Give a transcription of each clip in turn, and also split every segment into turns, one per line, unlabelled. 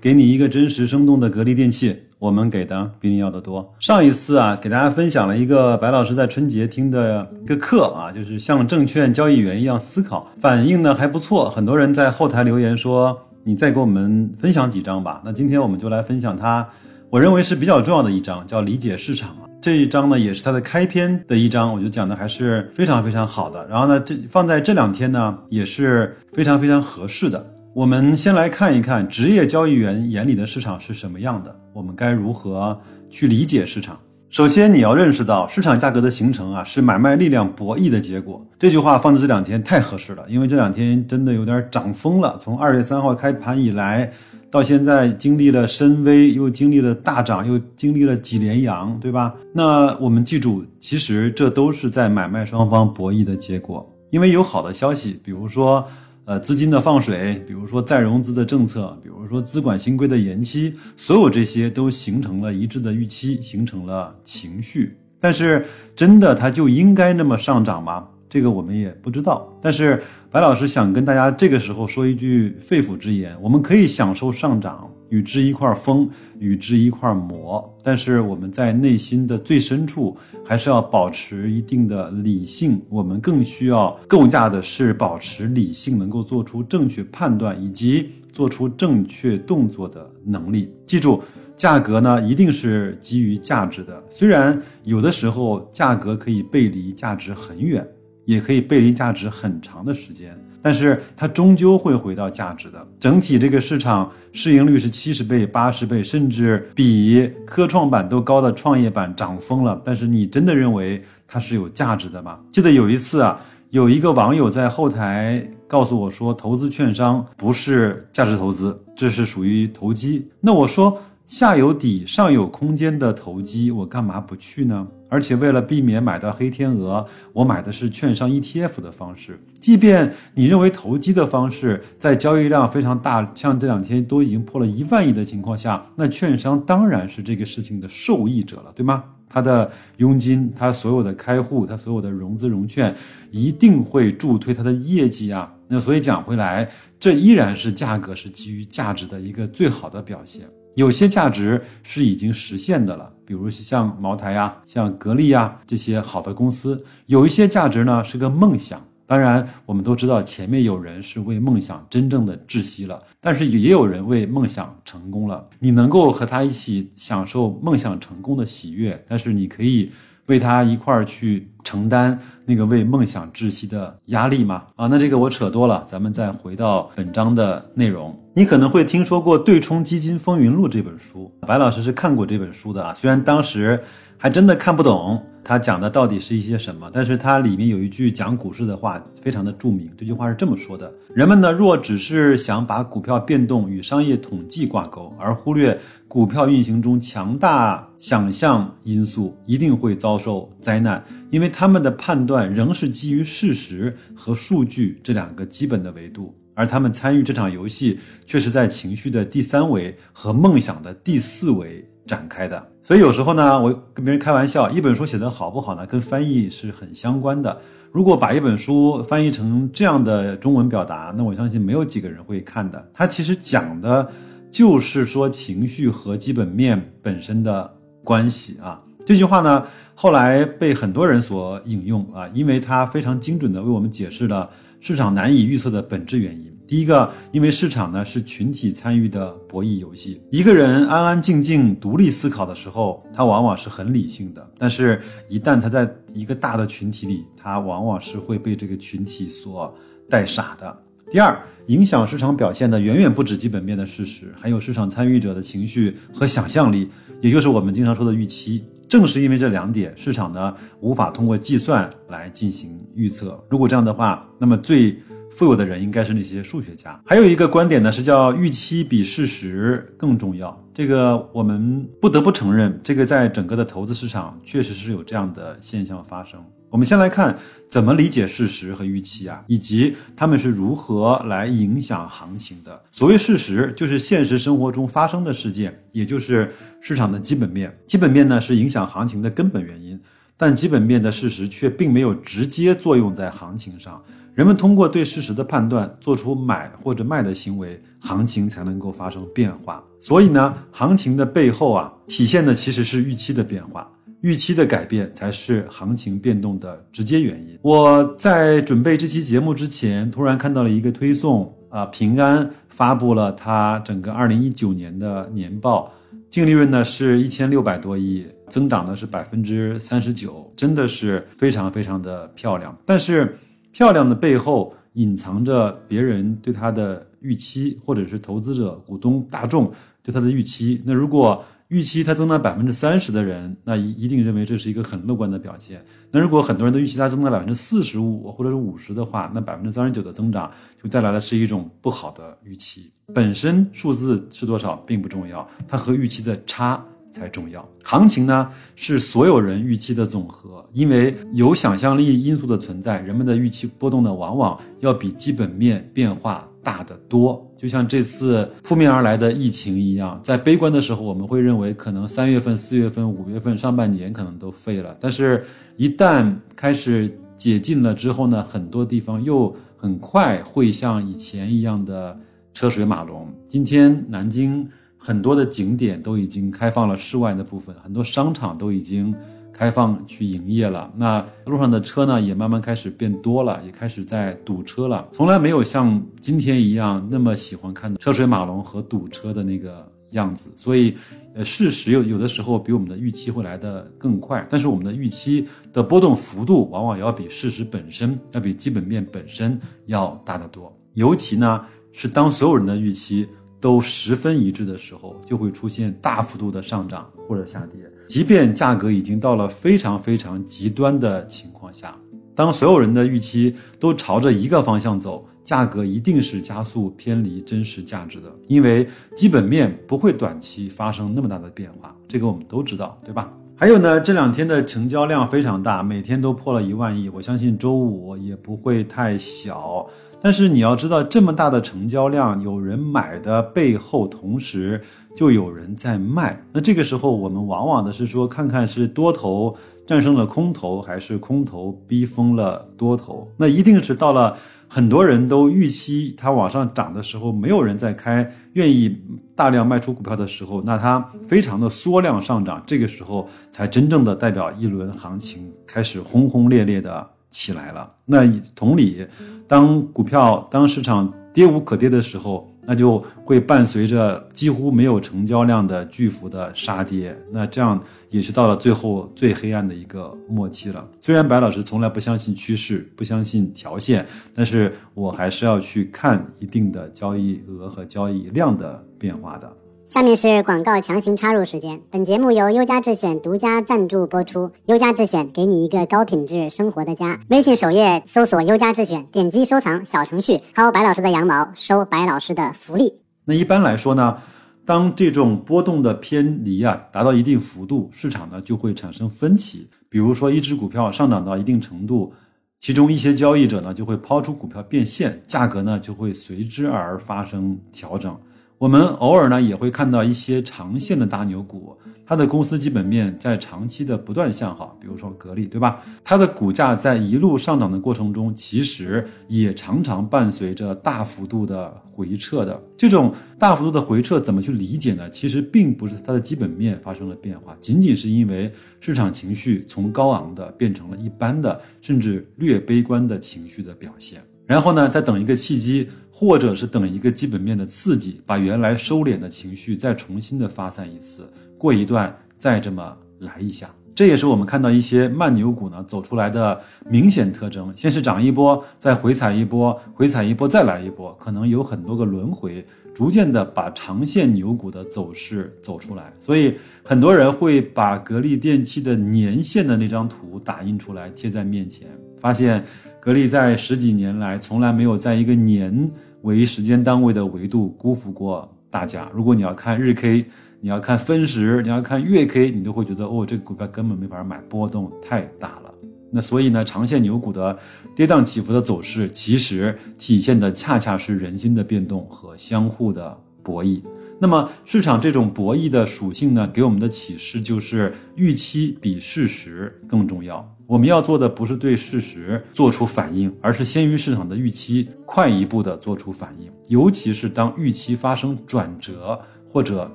给你一个真实生动的格力电器，我们给的比你要的多。上一次啊，给大家分享了一个白老师在春节听的一个课啊，就是像证券交易员一样思考，反应呢还不错，很多人在后台留言说。你再给我们分享几张吧。那今天我们就来分享它，我认为是比较重要的一张，叫理解市场。这一章呢，也是它的开篇的一章，我就讲的还是非常非常好的。然后呢，这放在这两天呢，也是非常非常合适的。我们先来看一看职业交易员眼里的市场是什么样的，我们该如何去理解市场。首先，你要认识到市场价格的形成啊，是买卖力量博弈的结果。这句话放在这两天太合适了，因为这两天真的有点涨疯了。从二月三号开盘以来，到现在经历了深 V，又经历了大涨，又经历了几连阳，对吧？那我们记住，其实这都是在买卖双方博弈的结果。因为有好的消息，比如说。呃，资金的放水，比如说再融资的政策，比如说资管新规的延期，所有这些都形成了一致的预期，形成了情绪。但是，真的它就应该那么上涨吗？这个我们也不知道。但是，白老师想跟大家这个时候说一句肺腑之言：我们可以享受上涨。与之一块疯，与之一块磨，但是我们在内心的最深处，还是要保持一定的理性。我们更需要构架的是保持理性，能够做出正确判断以及做出正确动作的能力。记住，价格呢一定是基于价值的，虽然有的时候价格可以背离价值很远，也可以背离价值很长的时间。但是它终究会回到价值的。整体这个市场市盈率是七十倍、八十倍，甚至比科创板都高的创业板涨疯了。但是你真的认为它是有价值的吗？记得有一次啊，有一个网友在后台告诉我说，投资券商不是价值投资，这是属于投机。那我说。下有底，上有空间的投机，我干嘛不去呢？而且为了避免买到黑天鹅，我买的是券商 ETF 的方式。即便你认为投机的方式在交易量非常大，像这两天都已经破了一万亿的情况下，那券商当然是这个事情的受益者了，对吗？他的佣金，他所有的开户，他所有的融资融券，一定会助推他的业绩啊。那所以讲回来，这依然是价格是基于价值的一个最好的表现。有些价值是已经实现的了，比如像茅台呀、像格力呀这些好的公司。有一些价值呢是个梦想，当然我们都知道前面有人是为梦想真正的窒息了，但是也有人为梦想成功了。你能够和他一起享受梦想成功的喜悦，但是你可以。为他一块儿去承担那个为梦想窒息的压力吗？啊，那这个我扯多了，咱们再回到本章的内容。你可能会听说过《对冲基金风云录》这本书，白老师是看过这本书的啊，虽然当时还真的看不懂。他讲的到底是一些什么？但是它里面有一句讲股市的话，非常的著名。这句话是这么说的：人们呢，若只是想把股票变动与商业统计挂钩，而忽略股票运行中强大想象因素，一定会遭受灾难。因为他们的判断仍是基于事实和数据这两个基本的维度，而他们参与这场游戏，却是在情绪的第三维和梦想的第四维。展开的，所以有时候呢，我跟别人开玩笑，一本书写得好不好呢，跟翻译是很相关的。如果把一本书翻译成这样的中文表达，那我相信没有几个人会看的。它其实讲的就是说情绪和基本面本身的关系啊。这句话呢，后来被很多人所引用啊，因为它非常精准的为我们解释了市场难以预测的本质原因。第一个，因为市场呢是群体参与的博弈游戏，一个人安安静静独立思考的时候，他往往是很理性的；但是，一旦他在一个大的群体里，他往往是会被这个群体所带傻的。第二，影响市场表现的远远不止基本面的事实，还有市场参与者的情绪和想象力，也就是我们经常说的预期。正是因为这两点，市场呢无法通过计算来进行预测。如果这样的话，那么最。富有的人应该是那些数学家。还有一个观点呢，是叫预期比事实更重要。这个我们不得不承认，这个在整个的投资市场确实是有这样的现象发生。我们先来看怎么理解事实和预期啊，以及他们是如何来影响行情的。所谓事实，就是现实生活中发生的事件，也就是市场的基本面。基本面呢是影响行情的根本原因，但基本面的事实却并没有直接作用在行情上。人们通过对事实的判断，做出买或者卖的行为，行情才能够发生变化。所以呢，行情的背后啊，体现的其实是预期的变化，预期的改变才是行情变动的直接原因。我在准备这期节目之前，突然看到了一个推送啊，平安发布了它整个二零一九年的年报，净利润呢是一千六百多亿，增长的是百分之三十九，真的是非常非常的漂亮。但是。漂亮的背后隐藏着别人对它的预期，或者是投资者、股东大众对它的预期。那如果预期它增长百分之三十的人，那一一定认为这是一个很乐观的表现。那如果很多人都预期它增长百分之四十五或者是五十的话，那百分之三十九的增长就带来的是一种不好的预期。本身数字是多少并不重要，它和预期的差。才重要。行情呢是所有人预期的总和，因为有想象力因素的存在，人们的预期波动呢往往要比基本面变化大得多。就像这次扑面而来的疫情一样，在悲观的时候，我们会认为可能三月份、四月份、五月份上半年可能都废了，但是，一旦开始解禁了之后呢，很多地方又很快会像以前一样的车水马龙。今天南京。很多的景点都已经开放了室外的部分，很多商场都已经开放去营业了。那路上的车呢，也慢慢开始变多了，也开始在堵车了。从来没有像今天一样那么喜欢看到车水马龙和堵车的那个样子。所以，呃，事实有有的时候比我们的预期会来的更快，但是我们的预期的波动幅度往往要比事实本身，要比基本面本身要大得多。尤其呢，是当所有人的预期。都十分一致的时候，就会出现大幅度的上涨或者下跌。即便价格已经到了非常非常极端的情况下，当所有人的预期都朝着一个方向走，价格一定是加速偏离真实价值的，因为基本面不会短期发生那么大的变化。这个我们都知道，对吧？还有呢，这两天的成交量非常大，每天都破了一万亿，我相信周五也不会太小。但是你要知道，这么大的成交量，有人买的背后，同时就有人在卖。那这个时候，我们往往的是说，看看是多头战胜了空头，还是空头逼疯了多头。那一定是到了很多人都预期它往上涨的时候，没有人在开，愿意大量卖出股票的时候，那它非常的缩量上涨，这个时候才真正的代表一轮行情开始轰轰烈烈的。起来了。那同理，当股票当市场跌无可跌的时候，那就会伴随着几乎没有成交量的巨幅的杀跌。那这样也是到了最后最黑暗的一个末期了。虽然白老师从来不相信趋势，不相信条线，但是我还是要去看一定的交易额和交易量的变化的。
下面是广告强行插入时间。本节目由优家智选独家赞助播出。优家智选给你一个高品质生活的家。微信首页搜索“优家智选”，点击收藏小程序，薅白老师的羊毛，收白老师的福利。
那一般来说呢，当这种波动的偏离啊达到一定幅度，市场呢就会产生分歧。比如说，一只股票上涨到一定程度，其中一些交易者呢就会抛出股票变现，价格呢就会随之而发生调整。我们偶尔呢也会看到一些长线的大牛股，它的公司基本面在长期的不断向好，比如说格力，对吧？它的股价在一路上涨的过程中，其实也常常伴随着大幅度的回撤的。这种大幅度的回撤怎么去理解呢？其实并不是它的基本面发生了变化，仅仅是因为市场情绪从高昂的变成了一般的，甚至略悲观的情绪的表现。然后呢，再等一个契机，或者是等一个基本面的刺激，把原来收敛的情绪再重新的发散一次，过一段再这么来一下。这也是我们看到一些慢牛股呢走出来的明显特征：先是涨一波，再回踩一波，回踩一波再来一波，可能有很多个轮回，逐渐的把长线牛股的走势走出来。所以很多人会把格力电器的年线的那张图打印出来贴在面前，发现。格力在十几年来从来没有在一个年为时间单位的维度辜负过大家。如果你要看日 K，你要看分时，你要看月 K，你都会觉得哦，这个股票根本没法买，波动太大了。那所以呢，长线牛股的跌宕起伏的走势，其实体现的恰恰是人心的变动和相互的博弈。那么市场这种博弈的属性呢，给我们的启示就是预期比事实更重要。我们要做的不是对事实做出反应，而是先于市场的预期，快一步的做出反应。尤其是当预期发生转折或者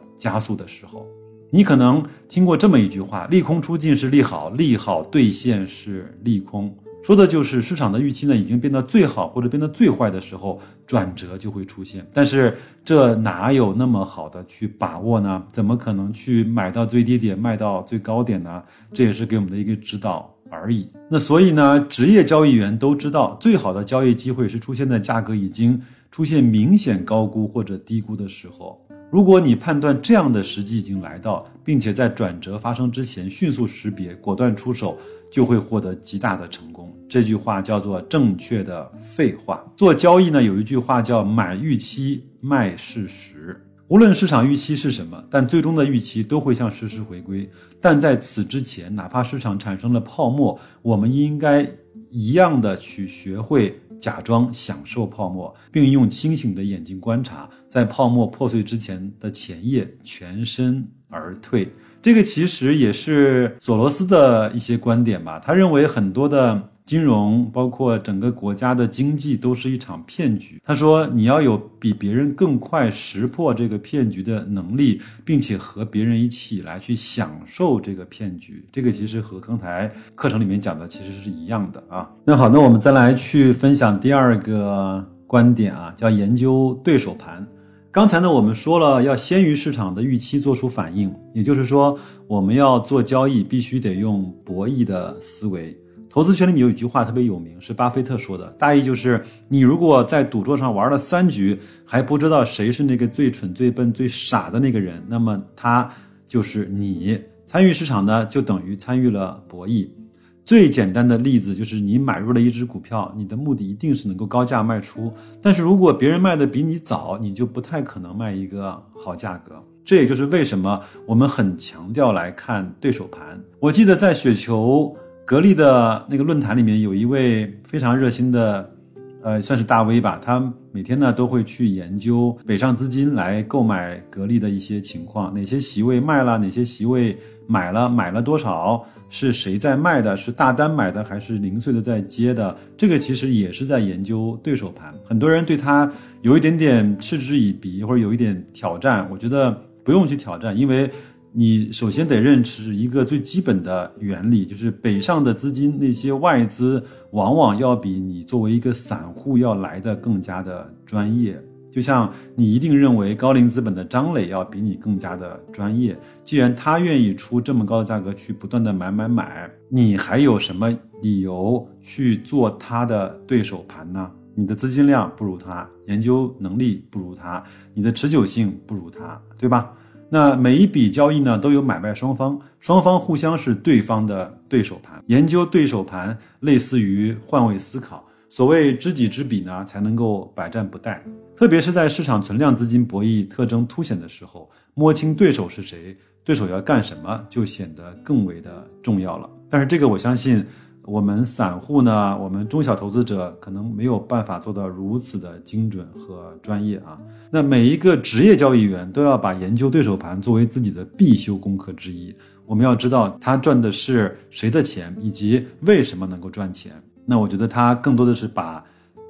加速的时候，你可能听过这么一句话：利空出尽是利好，利好兑现是利空。说的就是市场的预期呢，已经变得最好或者变得最坏的时候，转折就会出现。但是这哪有那么好的去把握呢？怎么可能去买到最低点，卖到最高点呢？这也是给我们的一个指导而已。那所以呢，职业交易员都知道，最好的交易机会是出现在价格已经出现明显高估或者低估的时候。如果你判断这样的时机已经来到，并且在转折发生之前迅速识别，果断出手。就会获得极大的成功。这句话叫做正确的废话。做交易呢，有一句话叫买预期，卖事实。无论市场预期是什么，但最终的预期都会向事实回归。但在此之前，哪怕市场产生了泡沫，我们应该一样的去学会假装享受泡沫，并用清醒的眼睛观察，在泡沫破碎之前的前夜全身而退。这个其实也是索罗斯的一些观点吧。他认为很多的金融，包括整个国家的经济，都是一场骗局。他说，你要有比别人更快识破这个骗局的能力，并且和别人一起来去享受这个骗局。这个其实和刚才课程里面讲的其实是一样的啊。那好，那我们再来去分享第二个观点啊，叫研究对手盘。刚才呢，我们说了要先于市场的预期做出反应，也就是说，我们要做交易必须得用博弈的思维。投资圈里面有一句话特别有名，是巴菲特说的，大意就是：你如果在赌桌上玩了三局，还不知道谁是那个最蠢、最笨、最傻的那个人，那么他就是你。参与市场呢，就等于参与了博弈。最简单的例子就是，你买入了一只股票，你的目的一定是能够高价卖出。但是如果别人卖的比你早，你就不太可能卖一个好价格。这也就是为什么我们很强调来看对手盘。我记得在雪球格力的那个论坛里面，有一位非常热心的，呃，算是大 V 吧，他每天呢都会去研究北上资金来购买格力的一些情况，哪些席位卖了，哪些席位买了，买了多少。是谁在卖的？是大单买的还是零碎的在接的？这个其实也是在研究对手盘。很多人对他有一点点嗤之以鼻，或者有一点挑战。我觉得不用去挑战，因为你首先得认识一个最基本的原理，就是北上的资金那些外资往往要比你作为一个散户要来的更加的专业。就像你一定认为高瓴资本的张磊要比你更加的专业，既然他愿意出这么高的价格去不断的买买买，你还有什么理由去做他的对手盘呢？你的资金量不如他，研究能力不如他，你的持久性不如他，对吧？那每一笔交易呢都有买卖双方，双方互相是对方的对手盘，研究对手盘类似于换位思考。所谓知己知彼呢，才能够百战不殆。特别是在市场存量资金博弈特征凸显的时候，摸清对手是谁，对手要干什么，就显得更为的重要了。但是这个我相信，我们散户呢，我们中小投资者可能没有办法做到如此的精准和专业啊。那每一个职业交易员都要把研究对手盘作为自己的必修功课之一。我们要知道他赚的是谁的钱，以及为什么能够赚钱。那我觉得他更多的是把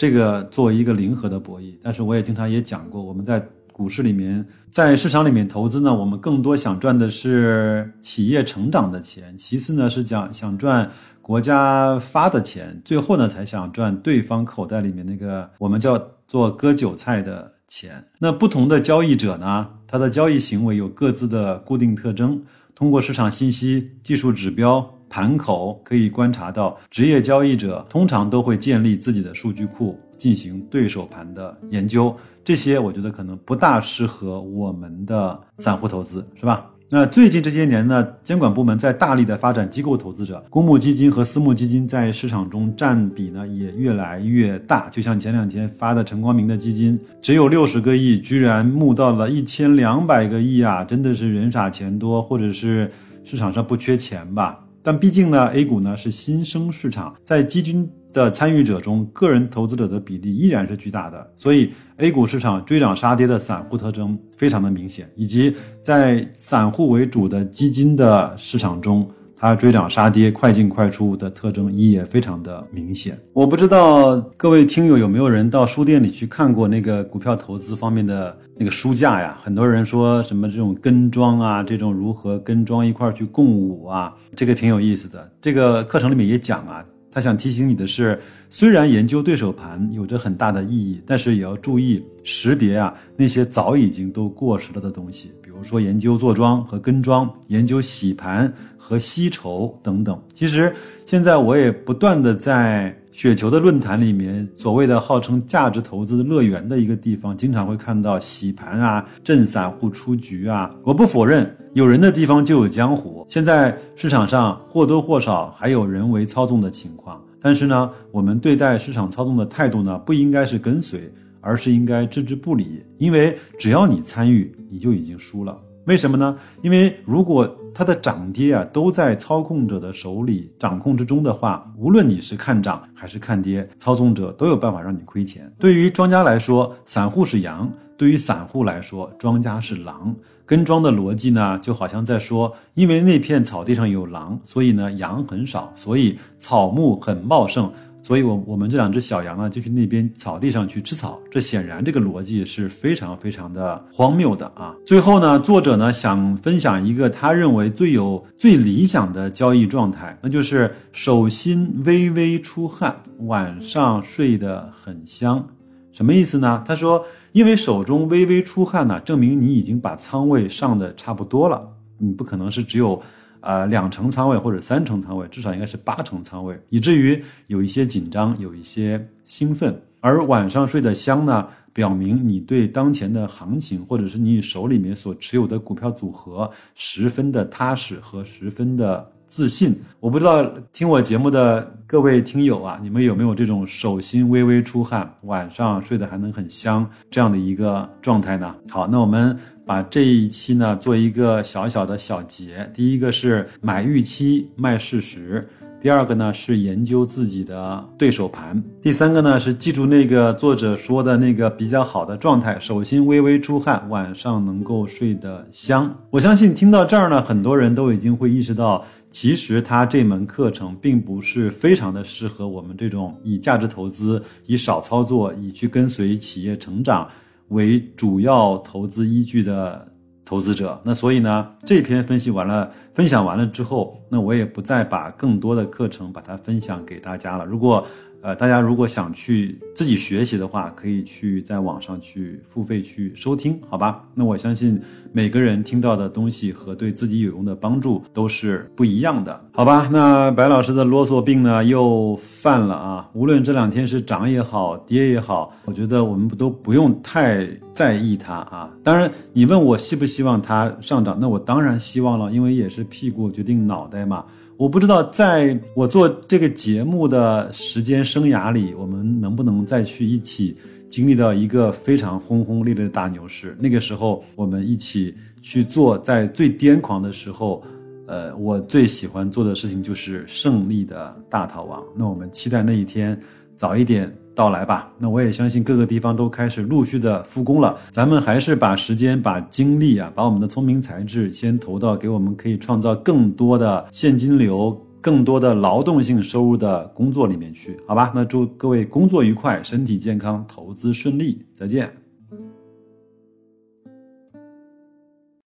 这个作为一个零和的博弈，但是我也经常也讲过，我们在股市里面，在市场里面投资呢，我们更多想赚的是企业成长的钱，其次呢是讲想赚国家发的钱，最后呢才想赚对方口袋里面那个我们叫做割韭菜的钱。那不同的交易者呢，他的交易行为有各自的固定特征，通过市场信息、技术指标。盘口可以观察到，职业交易者通常都会建立自己的数据库，进行对手盘的研究。这些我觉得可能不大适合我们的散户投资，是吧？那最近这些年呢，监管部门在大力的发展机构投资者，公募基金和私募基金在市场中占比呢也越来越大。就像前两天发的陈光明的基金，只有六十个亿，居然募到了一千两百个亿啊！真的是人傻钱多，或者是市场上不缺钱吧？但毕竟呢，A 股呢是新生市场，在基金的参与者中，个人投资者的比例依然是巨大的，所以 A 股市场追涨杀跌的散户特征非常的明显，以及在散户为主的基金的市场中。它追涨杀跌、快进快出的特征也非常的明显。我不知道各位听友有没有人到书店里去看过那个股票投资方面的那个书架呀？很多人说什么这种跟庄啊，这种如何跟庄一块去共舞啊，这个挺有意思的。这个课程里面也讲啊。他想提醒你的是，虽然研究对手盘有着很大的意义，但是也要注意识别啊那些早已经都过时了的东西，比如说研究坐庄和跟庄，研究洗盘和吸筹等等。其实现在我也不断的在雪球的论坛里面，所谓的号称价值投资乐园的一个地方，经常会看到洗盘啊、震散户出局啊。我不否认。有人的地方就有江湖。现在市场上或多或少还有人为操纵的情况，但是呢，我们对待市场操纵的态度呢，不应该是跟随，而是应该置之不理。因为只要你参与，你就已经输了。为什么呢？因为如果它的涨跌啊都在操控者的手里掌控之中的话，无论你是看涨还是看跌，操纵者都有办法让你亏钱。对于庄家来说，散户是羊；对于散户来说，庄家是狼。跟庄的逻辑呢，就好像在说，因为那片草地上有狼，所以呢羊很少，所以草木很茂盛，所以我我们这两只小羊呢就去那边草地上去吃草。这显然这个逻辑是非常非常的荒谬的啊！最后呢，作者呢想分享一个他认为最有最理想的交易状态，那就是手心微微出汗，晚上睡得很香。什么意思呢？他说。因为手中微微出汗呢，证明你已经把仓位上的差不多了。你不可能是只有，呃两成仓位或者三成仓位，至少应该是八成仓位，以至于有一些紧张，有一些兴奋。而晚上睡得香呢，表明你对当前的行情或者是你手里面所持有的股票组合十分的踏实和十分的。自信，我不知道听我节目的各位听友啊，你们有没有这种手心微微出汗，晚上睡得还能很香这样的一个状态呢？好，那我们把这一期呢做一个小小的小结。第一个是买预期，卖事实；第二个呢是研究自己的对手盘；第三个呢是记住那个作者说的那个比较好的状态：手心微微出汗，晚上能够睡得香。我相信听到这儿呢，很多人都已经会意识到。其实它这门课程并不是非常的适合我们这种以价值投资、以少操作、以去跟随企业成长为主要投资依据的投资者。那所以呢，这篇分析完了、分享完了之后，那我也不再把更多的课程把它分享给大家了。如果呃，大家如果想去自己学习的话，可以去在网上去付费去收听，好吧？那我相信每个人听到的东西和对自己有用的帮助都是不一样的，好吧？那白老师的啰嗦病呢又犯了啊！无论这两天是涨也好，跌也好，我觉得我们都不用太在意它啊。当然，你问我希不希望它上涨，那我当然希望了，因为也是屁股决定脑袋嘛。我不知道，在我做这个节目的时间生涯里，我们能不能再去一起经历到一个非常轰轰烈烈的大牛市？那个时候，我们一起去做，在最癫狂的时候，呃，我最喜欢做的事情就是胜利的大逃亡。那我们期待那一天早一点。到来吧，那我也相信各个地方都开始陆续的复工了。咱们还是把时间、把精力啊，把我们的聪明才智先投到给我们可以创造更多的现金流、更多的劳动性收入的工作里面去，好吧？那祝各位工作愉快，身体健康，投资顺利，再见。